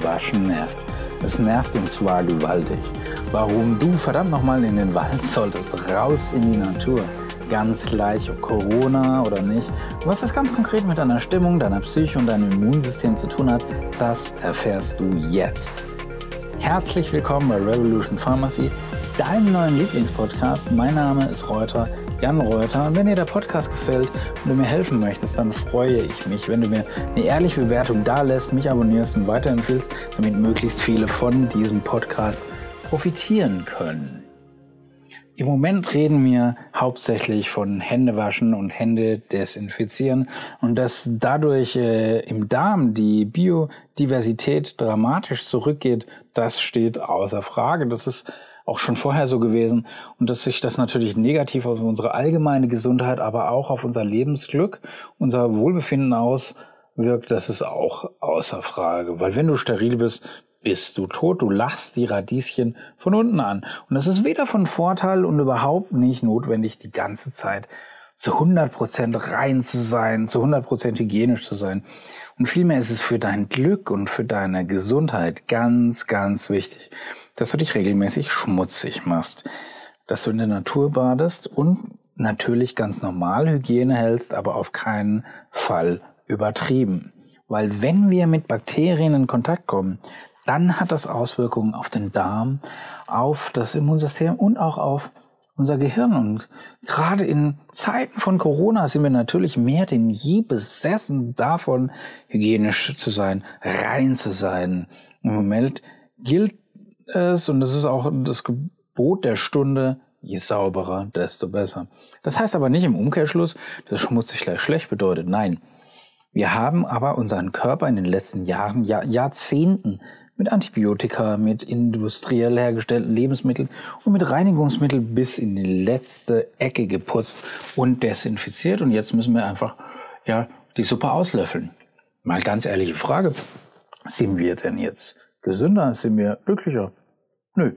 Händewaschen nervt. Es nervt und zwar gewaltig. Warum du verdammt nochmal in den Wald solltest, raus in die Natur. Ganz gleich, ob Corona oder nicht. Was das ganz konkret mit deiner Stimmung, deiner Psyche und deinem Immunsystem zu tun hat, das erfährst du jetzt. Herzlich willkommen bei Revolution Pharmacy, deinem neuen Lieblingspodcast. Mein Name ist Reuter Jan Reuter. Und wenn dir der Podcast gefällt und du mir helfen möchtest, dann freue ich mich, wenn du mir eine ehrliche Bewertung da lässt, mich abonnierst und weiterempfiehlst, damit möglichst viele von diesem Podcast profitieren können. Im Moment reden wir hauptsächlich von Händewaschen und Hände desinfizieren und dass dadurch äh, im Darm die Biodiversität dramatisch zurückgeht, das steht außer Frage. Das ist auch schon vorher so gewesen und dass sich das natürlich negativ auf unsere allgemeine Gesundheit, aber auch auf unser Lebensglück, unser Wohlbefinden auswirkt, das ist auch außer Frage. Weil wenn du steril bist, bist du tot, du lachst die Radieschen von unten an. Und das ist weder von Vorteil und überhaupt nicht notwendig, die ganze Zeit zu 100% rein zu sein, zu 100% hygienisch zu sein. Und vielmehr ist es für dein Glück und für deine Gesundheit ganz, ganz wichtig, dass du dich regelmäßig schmutzig machst, dass du in der Natur badest und natürlich ganz normal Hygiene hältst, aber auf keinen Fall übertrieben. Weil wenn wir mit Bakterien in Kontakt kommen, dann hat das Auswirkungen auf den Darm, auf das Immunsystem und auch auf unser Gehirn. Und gerade in Zeiten von Corona sind wir natürlich mehr denn je besessen davon, hygienisch zu sein, rein zu sein. Im Moment gilt es, und das ist auch das Gebot der Stunde, je sauberer, desto besser. Das heißt aber nicht im Umkehrschluss, dass schmutzig gleich schlecht bedeutet. Nein. Wir haben aber unseren Körper in den letzten Jahren, Jahr, Jahrzehnten mit Antibiotika, mit industriell hergestellten Lebensmitteln und mit Reinigungsmitteln bis in die letzte Ecke geputzt und desinfiziert. Und jetzt müssen wir einfach ja, die Suppe auslöffeln. Mal ganz ehrliche Frage. Sind wir denn jetzt gesünder? Sind wir glücklicher? Nö.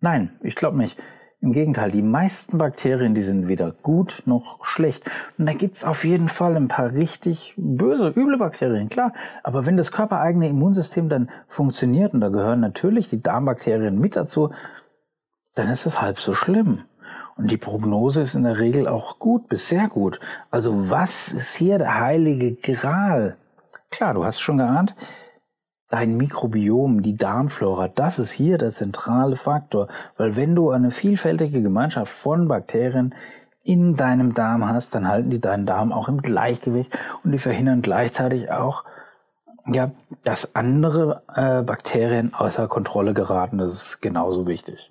Nein, ich glaube nicht. Im Gegenteil, die meisten Bakterien, die sind weder gut noch schlecht. Und da gibt's auf jeden Fall ein paar richtig böse, üble Bakterien, klar. Aber wenn das körpereigene Immunsystem dann funktioniert, und da gehören natürlich die Darmbakterien mit dazu, dann ist es halb so schlimm. Und die Prognose ist in der Regel auch gut bis sehr gut. Also was ist hier der heilige Gral? Klar, du hast schon geahnt, dein Mikrobiom, die Darmflora, das ist hier der zentrale Faktor. Weil wenn du eine vielfältige Gemeinschaft von Bakterien in deinem Darm hast, dann halten die deinen Darm auch im Gleichgewicht und die verhindern gleichzeitig auch, ja, dass andere äh, Bakterien außer Kontrolle geraten. Das ist genauso wichtig.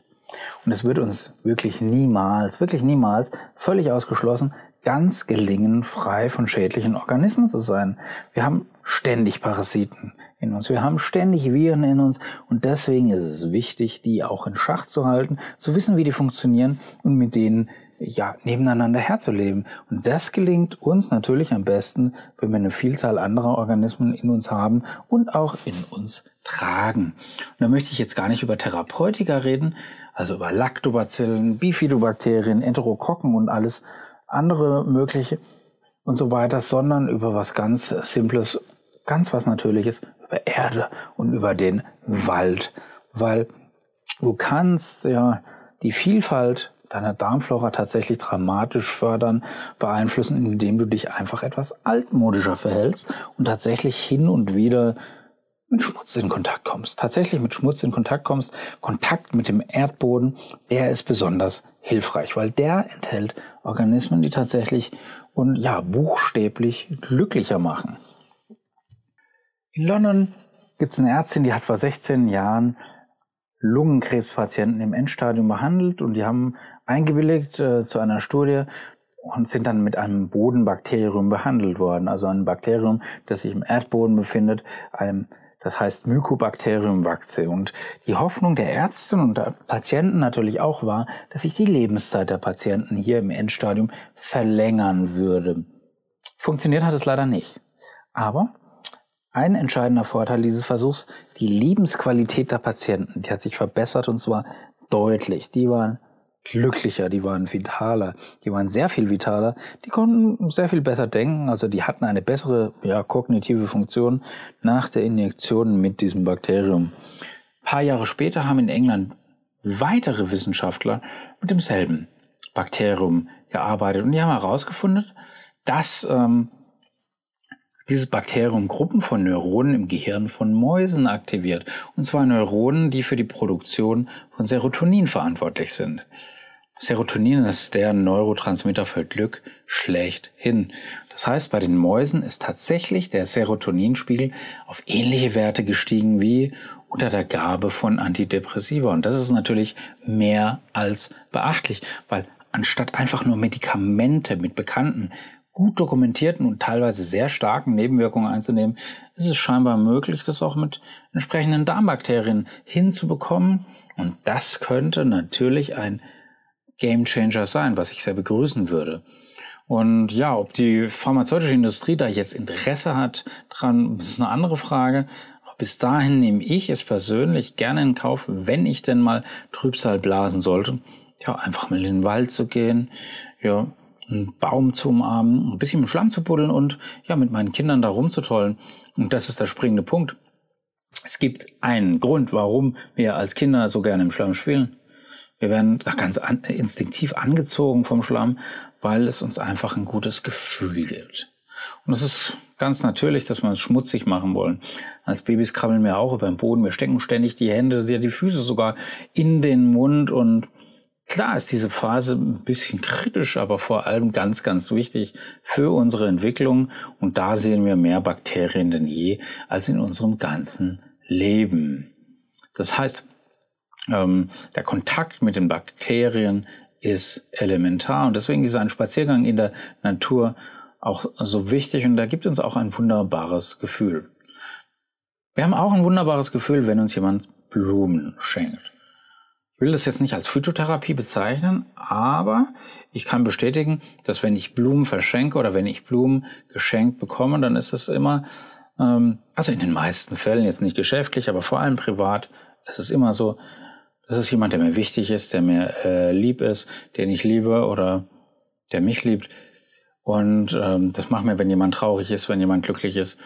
Und es wird uns wirklich niemals, wirklich niemals völlig ausgeschlossen, ganz gelingen, frei von schädlichen Organismen zu sein. Wir haben ständig Parasiten in uns. Wir haben ständig Viren in uns und deswegen ist es wichtig, die auch in Schach zu halten, zu wissen, wie die funktionieren und mit denen ja, nebeneinander herzuleben. Und das gelingt uns natürlich am besten, wenn wir eine Vielzahl anderer Organismen in uns haben und auch in uns tragen. Und da möchte ich jetzt gar nicht über Therapeutika reden, also über Lactobacillen, Bifidobakterien, Enterokokken und alles andere mögliche und so weiter, sondern über was ganz Simples, ganz was Natürliches, über Erde und über den Wald. Weil du kannst ja die Vielfalt deiner Darmflora tatsächlich dramatisch fördern, beeinflussen, indem du dich einfach etwas altmodischer verhältst und tatsächlich hin und wieder mit Schmutz in Kontakt kommst. Tatsächlich mit Schmutz in Kontakt kommst. Kontakt mit dem Erdboden, der ist besonders hilfreich, weil der enthält Organismen, die tatsächlich und ja, buchstäblich glücklicher machen. In London gibt es eine Ärztin, die hat vor 16 Jahren Lungenkrebspatienten im Endstadium behandelt und die haben eingewilligt äh, zu einer Studie und sind dann mit einem Bodenbakterium behandelt worden. Also ein Bakterium, das sich im Erdboden befindet, einem, das heißt Mycobacterium vacce. Und die Hoffnung der Ärzte und der Patienten natürlich auch war, dass sich die Lebenszeit der Patienten hier im Endstadium verlängern würde. Funktioniert hat es leider nicht. Aber ein entscheidender Vorteil dieses Versuchs, die Lebensqualität der Patienten, die hat sich verbessert und zwar deutlich. Die waren glücklicher, die waren vitaler, die waren sehr viel vitaler, die konnten sehr viel besser denken, also die hatten eine bessere ja, kognitive Funktion nach der Injektion mit diesem Bakterium. Ein paar Jahre später haben in England weitere Wissenschaftler mit demselben Bakterium gearbeitet und die haben herausgefunden, dass ähm, dieses Bakterium Gruppen von Neuronen im Gehirn von Mäusen aktiviert. Und zwar Neuronen, die für die Produktion von Serotonin verantwortlich sind. Serotonin ist der Neurotransmitter für Glück schlechthin. Das heißt, bei den Mäusen ist tatsächlich der Serotoninspiegel auf ähnliche Werte gestiegen wie unter der Gabe von Antidepressiva. Und das ist natürlich mehr als beachtlich, weil anstatt einfach nur Medikamente mit bekannten, gut dokumentierten und teilweise sehr starken Nebenwirkungen einzunehmen, ist es scheinbar möglich, das auch mit entsprechenden Darmbakterien hinzubekommen. Und das könnte natürlich ein Game Changer sein, was ich sehr begrüßen würde. Und ja, ob die pharmazeutische Industrie da jetzt Interesse hat dran, ist eine andere Frage. bis dahin nehme ich es persönlich gerne in Kauf, wenn ich denn mal Trübsal blasen sollte, ja, einfach mal in den Wald zu gehen, ja, einen Baum zu umarmen, ein bisschen im Schlamm zu buddeln und ja, mit meinen Kindern da rumzutollen. Und das ist der springende Punkt. Es gibt einen Grund, warum wir als Kinder so gerne im Schlamm spielen. Wir werden da ganz an, instinktiv angezogen vom Schlamm, weil es uns einfach ein gutes Gefühl gibt. Und es ist ganz natürlich, dass wir uns schmutzig machen wollen. Als Babys krabbeln wir auch über den Boden. Wir stecken ständig die Hände, die Füße sogar in den Mund. Und klar ist diese Phase ein bisschen kritisch, aber vor allem ganz, ganz wichtig für unsere Entwicklung. Und da sehen wir mehr Bakterien denn je als in unserem ganzen Leben. Das heißt, ähm, der Kontakt mit den Bakterien ist elementar und deswegen ist ein Spaziergang in der Natur auch so wichtig und da gibt uns auch ein wunderbares Gefühl. Wir haben auch ein wunderbares Gefühl, wenn uns jemand Blumen schenkt. Ich will das jetzt nicht als Phytotherapie bezeichnen, aber ich kann bestätigen, dass wenn ich Blumen verschenke oder wenn ich Blumen geschenkt bekomme, dann ist es immer, ähm, also in den meisten Fällen jetzt nicht geschäftlich, aber vor allem privat, ist es immer so, das ist jemand, der mir wichtig ist, der mir äh, lieb ist, den ich liebe oder der mich liebt. Und ähm, das machen wir, wenn jemand traurig ist, wenn jemand glücklich ist.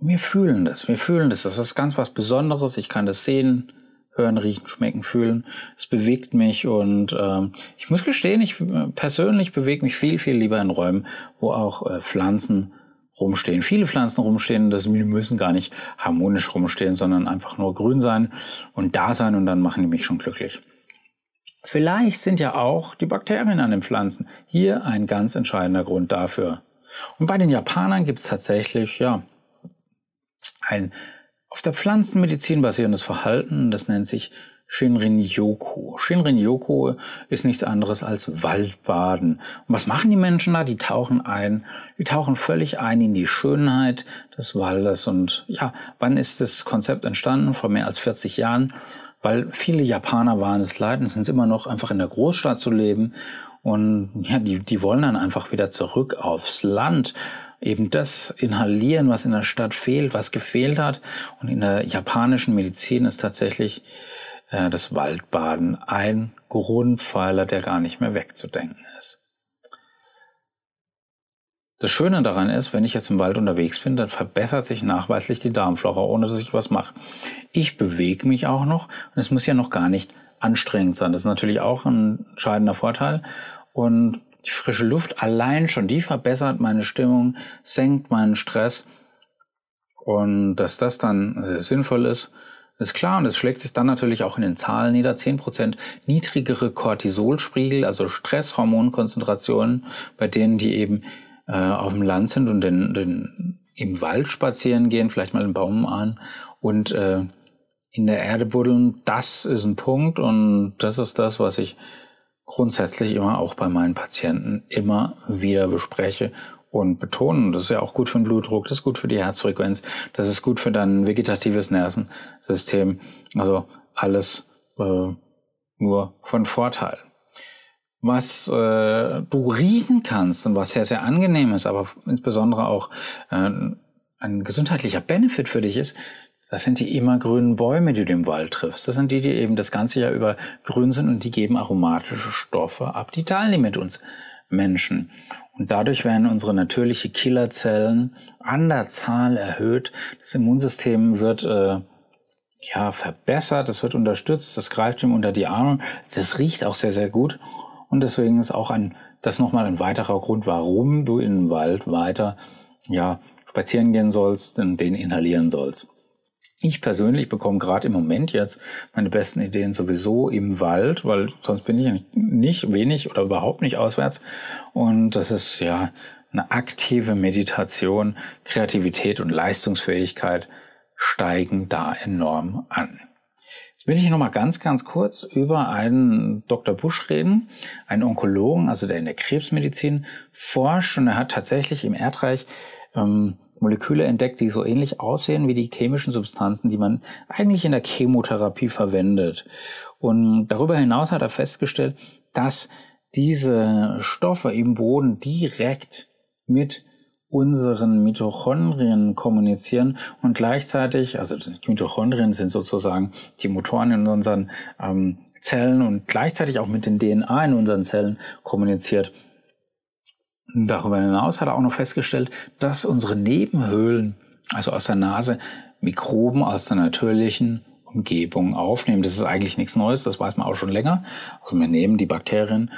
wir fühlen das, wir fühlen das. Das ist ganz was Besonderes. Ich kann das sehen, hören, riechen, schmecken, fühlen. Es bewegt mich und ähm, ich muss gestehen, ich äh, persönlich bewege mich viel, viel lieber in Räumen, wo auch äh, Pflanzen rumstehen. Viele Pflanzen rumstehen, das müssen gar nicht harmonisch rumstehen, sondern einfach nur grün sein und da sein und dann machen die mich schon glücklich. Vielleicht sind ja auch die Bakterien an den Pflanzen hier ein ganz entscheidender Grund dafür. Und bei den Japanern gibt es tatsächlich, ja, ein auf der Pflanzenmedizin basierendes Verhalten, das nennt sich Shinrin-yoku. Shinrin-yoku ist nichts anderes als Waldbaden. Und was machen die Menschen da? Die tauchen ein, die tauchen völlig ein in die Schönheit des Waldes. Und ja, wann ist das Konzept entstanden? Vor mehr als 40 Jahren. Weil viele Japaner waren es leid, es sind immer noch einfach in der Großstadt zu leben. Und ja, die, die wollen dann einfach wieder zurück aufs Land eben das inhalieren, was in der Stadt fehlt, was gefehlt hat. Und in der japanischen Medizin ist tatsächlich äh, das Waldbaden ein Grundpfeiler, der gar nicht mehr wegzudenken ist. Das Schöne daran ist, wenn ich jetzt im Wald unterwegs bin, dann verbessert sich nachweislich die Darmflora, ohne dass ich was mache. Ich bewege mich auch noch und es muss ja noch gar nicht anstrengend sein. Das ist natürlich auch ein entscheidender Vorteil. Und die frische Luft allein schon, die verbessert meine Stimmung, senkt meinen Stress. Und dass das dann äh, sinnvoll ist, ist klar und es schlägt sich dann natürlich auch in den Zahlen nieder. Zehn Prozent niedrigere Cortisolspiegel, also Stresshormonkonzentrationen, bei denen die eben äh, auf dem Land sind und den, den, im Wald spazieren gehen, vielleicht mal einen Baum an und äh, in der Erde buddeln. Das ist ein Punkt und das ist das, was ich grundsätzlich immer auch bei meinen Patienten immer wieder bespreche und betonen. Das ist ja auch gut für den Blutdruck, das ist gut für die Herzfrequenz, das ist gut für dein vegetatives Nervensystem. Also alles äh, nur von Vorteil. Was äh, du riechen kannst und was sehr, sehr angenehm ist, aber insbesondere auch äh, ein gesundheitlicher Benefit für dich ist, Das sind die immergrünen Bäume, die du im Wald triffst. Das sind die, die eben das ganze Jahr über grün sind und die geben aromatische Stoffe ab. Die teilen die mit uns Menschen. Und dadurch werden unsere natürliche Killerzellen an der Zahl erhöht. Das Immunsystem wird äh, ja verbessert, es wird unterstützt, das greift ihm unter die Arme. Das riecht auch sehr, sehr gut. Und deswegen ist auch ein, das nochmal ein weiterer Grund, warum du in den Wald weiter ja, spazieren gehen sollst und den inhalieren sollst. Ich persönlich bekomme gerade im Moment jetzt meine besten Ideen sowieso im Wald, weil sonst bin ich nicht wenig oder überhaupt nicht auswärts. Und das ist ja eine aktive Meditation, Kreativität und Leistungsfähigkeit steigen da enorm an. Jetzt will ich noch mal ganz, ganz kurz über einen Dr. Busch reden, einen Onkologen, also der in der Krebsmedizin forscht und er hat tatsächlich im Erdreich ähm, Moleküle entdeckt, die so ähnlich aussehen wie die chemischen Substanzen, die man eigentlich in der Chemotherapie verwendet. Und darüber hinaus hat er festgestellt, dass diese Stoffe im Boden direkt mit unseren Mitochondrien kommunizieren und gleichzeitig, also die Mitochondrien sind sozusagen die Motoren in unseren ähm, Zellen und gleichzeitig auch mit den DNA in unseren Zellen kommuniziert. Darüber hinaus hat er auch noch festgestellt, dass unsere Nebenhöhlen, also aus der Nase, Mikroben aus der natürlichen Umgebung aufnehmen. Das ist eigentlich nichts Neues, das weiß man auch schon länger. Also wir nehmen die Bakterien,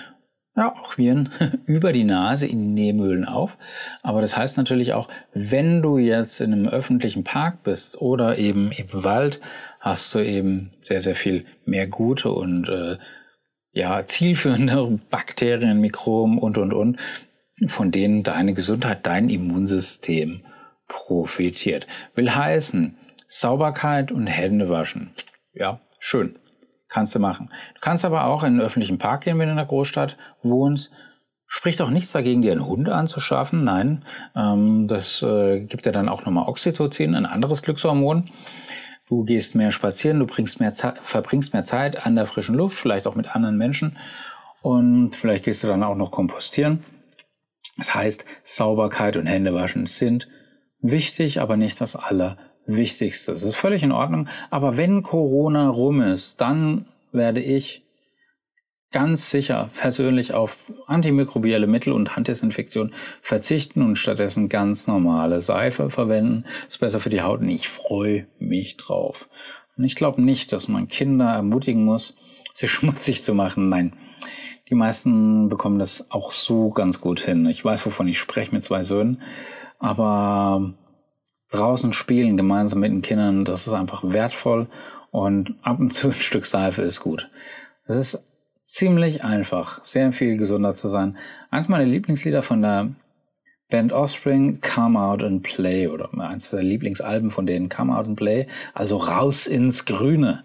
ja, auch Viren, über die Nase in die Nebenhöhlen auf. Aber das heißt natürlich auch, wenn du jetzt in einem öffentlichen Park bist oder eben im Wald, hast du eben sehr, sehr viel mehr gute und äh, ja, zielführende Bakterien, Mikroben und, und, und, von denen deine Gesundheit, dein Immunsystem profitiert. Will heißen, Sauberkeit und Hände waschen. Ja, schön. Kannst du machen. Du kannst aber auch in einen öffentlichen Park gehen, wenn du in der Großstadt wohnst. Spricht auch nichts dagegen, dir einen Hund anzuschaffen. Nein, ähm, das äh, gibt dir dann auch nochmal Oxytocin, ein anderes Glückshormon. Du gehst mehr spazieren, du bringst mehr verbringst mehr Zeit an der frischen Luft, vielleicht auch mit anderen Menschen. Und vielleicht gehst du dann auch noch kompostieren. Das heißt, Sauberkeit und Händewaschen sind wichtig, aber nicht das Allerwichtigste. Es ist völlig in Ordnung. Aber wenn Corona rum ist, dann werde ich ganz sicher persönlich auf antimikrobielle Mittel und Handdesinfektion verzichten und stattdessen ganz normale Seife verwenden. Das ist besser für die Haut und ich freue mich drauf. Und ich glaube nicht, dass man Kinder ermutigen muss, sich schmutzig zu machen. Nein, die meisten bekommen das auch so ganz gut hin. Ich weiß, wovon ich spreche mit zwei Söhnen, aber draußen spielen gemeinsam mit den Kindern, das ist einfach wertvoll und ab und zu ein Stück Seife ist gut. Es ist ziemlich einfach, sehr viel gesunder zu sein. Eins meiner Lieblingslieder von der Band Offspring, Come Out and Play oder eins der Lieblingsalben von denen, Come Out and Play, also raus ins Grüne.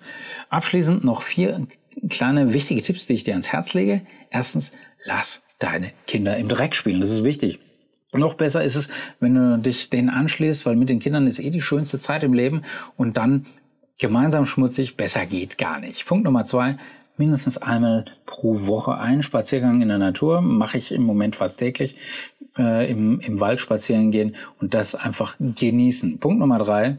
Abschließend noch vier kleine wichtige Tipps, die ich dir ans Herz lege. Erstens, lass deine Kinder im Dreck spielen. Das ist wichtig. Noch besser ist es, wenn du dich denen anschließt, weil mit den Kindern ist eh die schönste Zeit im Leben und dann gemeinsam schmutzig, besser geht gar nicht. Punkt Nummer zwei, mindestens einmal pro Woche einen Spaziergang in der Natur, mache ich im Moment fast täglich, äh, im, im Wald spazieren gehen und das einfach genießen. Punkt Nummer drei,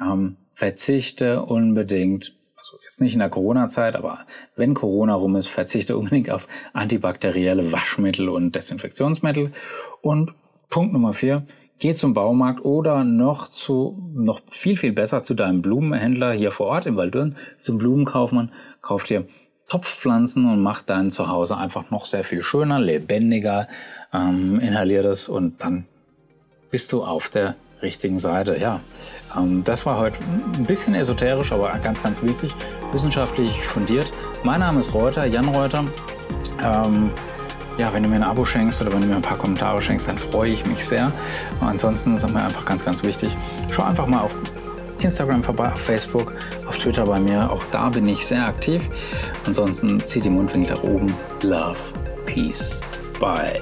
ähm, verzichte unbedingt also jetzt nicht in der Corona-Zeit, aber wenn Corona rum ist, verzichte unbedingt auf antibakterielle Waschmittel und Desinfektionsmittel. Und Punkt Nummer vier, geh zum Baumarkt oder noch zu, noch viel, viel besser zu deinem Blumenhändler hier vor Ort im Waldürn, zum Blumenkaufmann, kauf dir Topfpflanzen und mach dein Zuhause einfach noch sehr viel schöner, lebendiger, ähm, inhalier das und dann bist du auf der richtigen Seite. Ja, ähm, das war heute ein bisschen esoterisch, aber ganz, ganz wichtig, wissenschaftlich fundiert. Mein Name ist Reuter, Jan Reuter. Ähm, ja, wenn du mir ein Abo schenkst oder wenn du mir ein paar Kommentare schenkst, dann freue ich mich sehr. ansonsten ist mir einfach ganz, ganz wichtig, schau einfach mal auf Instagram vorbei, auf Facebook, auf Twitter bei mir. Auch da bin ich sehr aktiv. Ansonsten zieht die Mundwinkel nach oben. Love, Peace, Bye.